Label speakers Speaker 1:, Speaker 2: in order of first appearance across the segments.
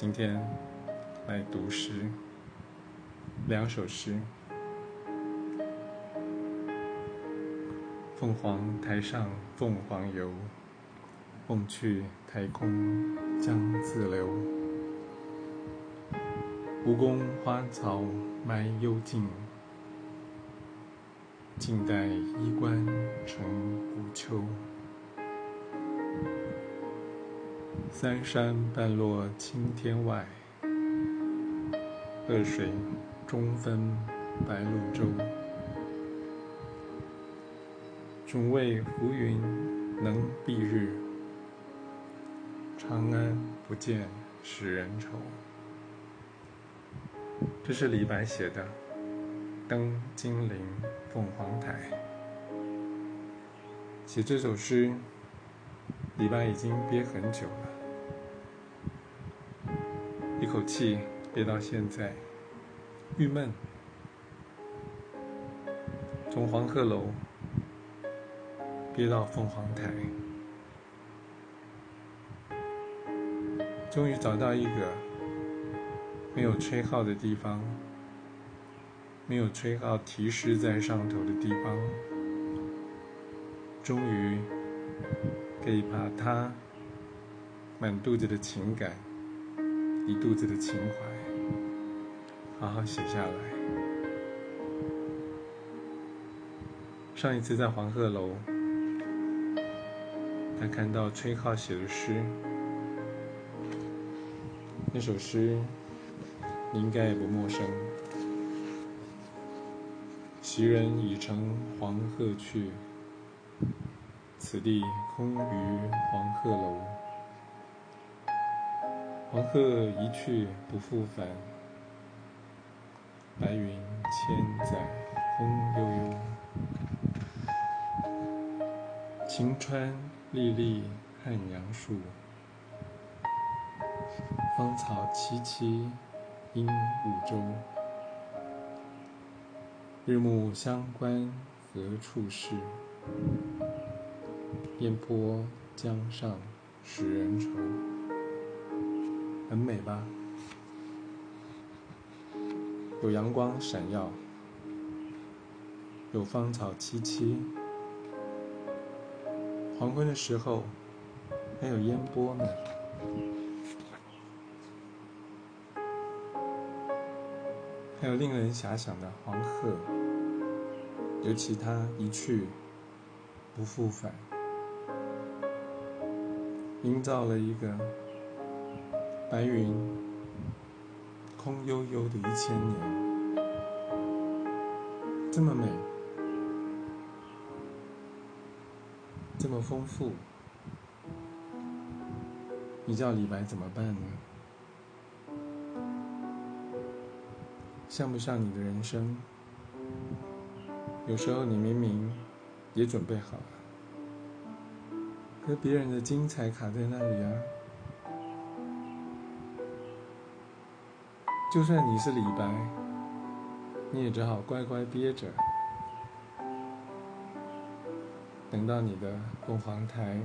Speaker 1: 今天来读诗，两首诗。凤凰台上凤凰游，凤去台空江自流。吴宫花草埋幽径，静待衣冠成古丘。三山半落青天外，二水中分白鹭洲。总为浮云能蔽日，长安不见使人愁。这是李白写的《登金陵凤凰台》。写这首诗，李白已经憋很久了。口气憋到现在，郁闷。从黄鹤楼憋到凤凰台，终于找到一个没有吹号的地方，没有吹号提示在上头的地方，终于可以把他满肚子的情感。一肚子的情怀，好好写下来。上一次在黄鹤楼，他看到崔颢写的诗，那首诗你应该也不陌生。袭人已乘黄鹤去，此地空余黄鹤楼。黄鹤一去不复返，白云千载空悠悠。晴川历历汉阳树，芳草萋萋鹦鹉洲。日暮乡关何处是？烟波江上使人愁。很美吧？有阳光闪耀，有芳草萋萋，黄昏的时候还有烟波呢。还有令人遐想的黄鹤，尤其它一去不复返，营造了一个。白云空悠悠的一千年，这么美，这么丰富，你叫李白怎么办呢？像不像你的人生？有时候你明明也准备好了，可别人的精彩卡在那里啊。就算你是李白，你也只好乖乖憋着，等到你的凤凰台，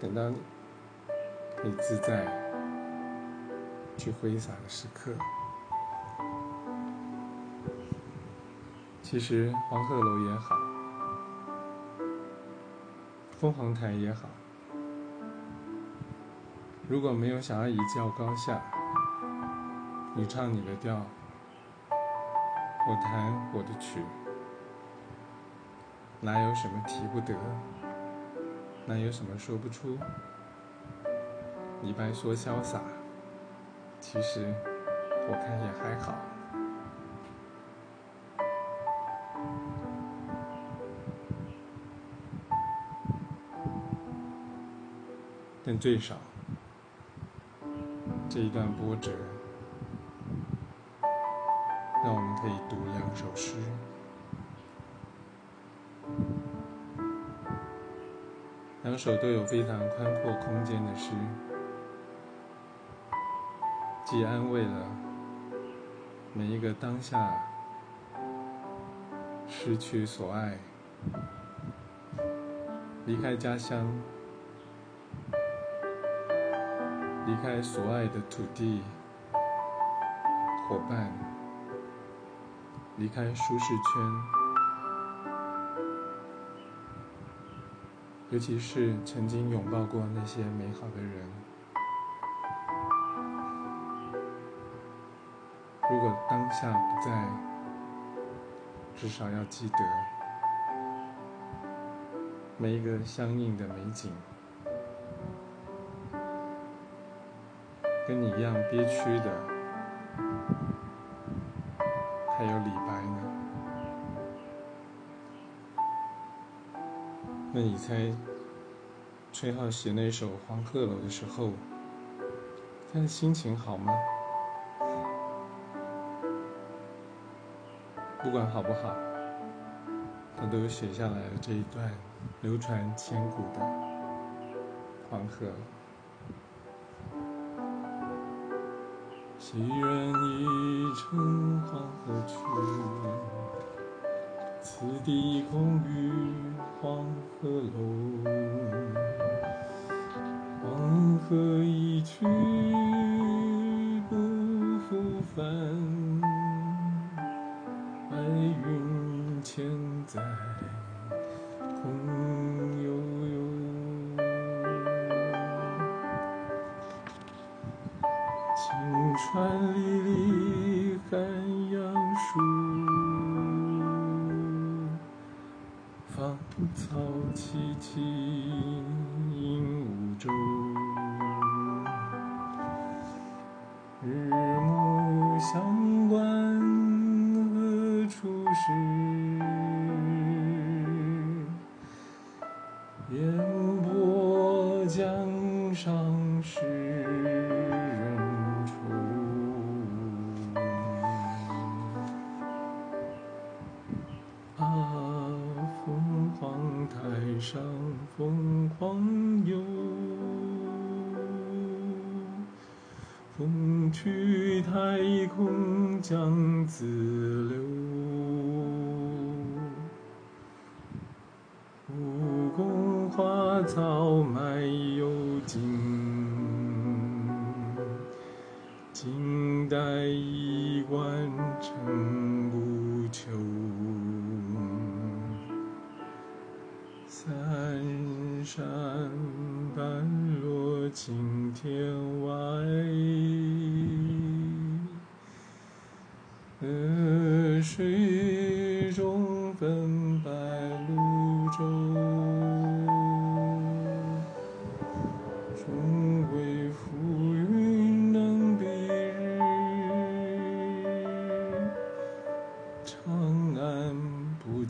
Speaker 1: 等到你可以自在去挥洒的时刻。其实黄鹤楼也好，凤凰台也好，如果没有想要一较高下。你唱你的调，我弹我的曲，哪有什么提不得？哪有什么说不出？李白说潇洒，其实我看也还好，但最少这一段波折。让我们可以读两首诗，两首都有非常宽阔空间的诗，既安慰了每一个当下失去所爱、离开家乡、离开所爱的土地、伙伴，离开舒适圈，尤其是曾经拥抱过那些美好的人。如果当下不在，至少要记得每一个相应的美景。跟你一样憋屈的，还有李白呢。那你猜，崔颢写那首《黄鹤楼》的时候，他的心情好吗？不管好不好，他都写下来了这一段流传千古的《黄鹤楼》。昔人已地空余黄鹤楼。黄鹤一去不复返，白云千载空空江自流。武功花草埋幽径，静待衣冠成不朽。三山半落青天外，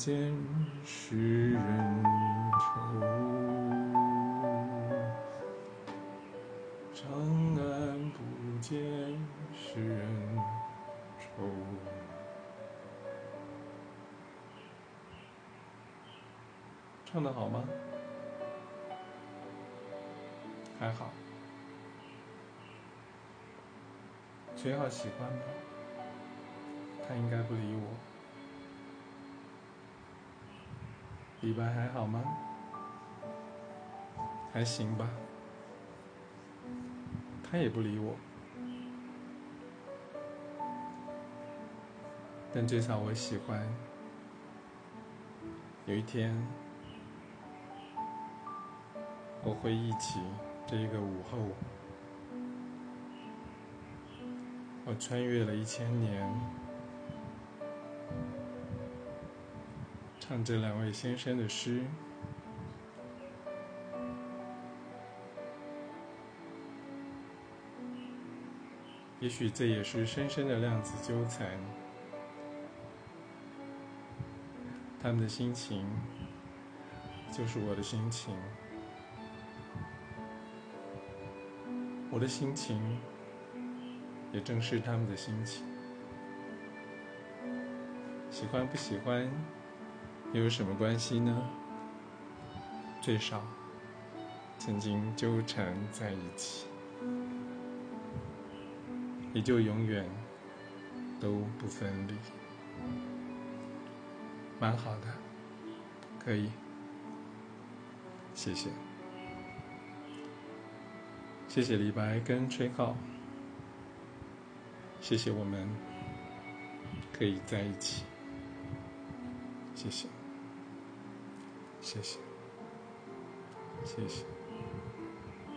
Speaker 1: 见使人愁。长安不见使人愁。唱的好吗？还好。崔浩喜欢吧？他应该不理我。李白还好吗？还行吧。他也不理我。但至少我喜欢。有一天，我会忆起这一个午后，我穿越了一千年，唱这两位先生的诗。也许这也是深深的量子纠缠，他们的心情就是我的心情，我的心情也正是他们的心情。喜欢不喜欢又有什么关系呢？最少曾经纠缠在一起。也就永远都不分离，蛮好的，可以，谢谢。谢谢李白跟崔浩，谢谢我们可以在一起，谢谢，谢谢，谢谢。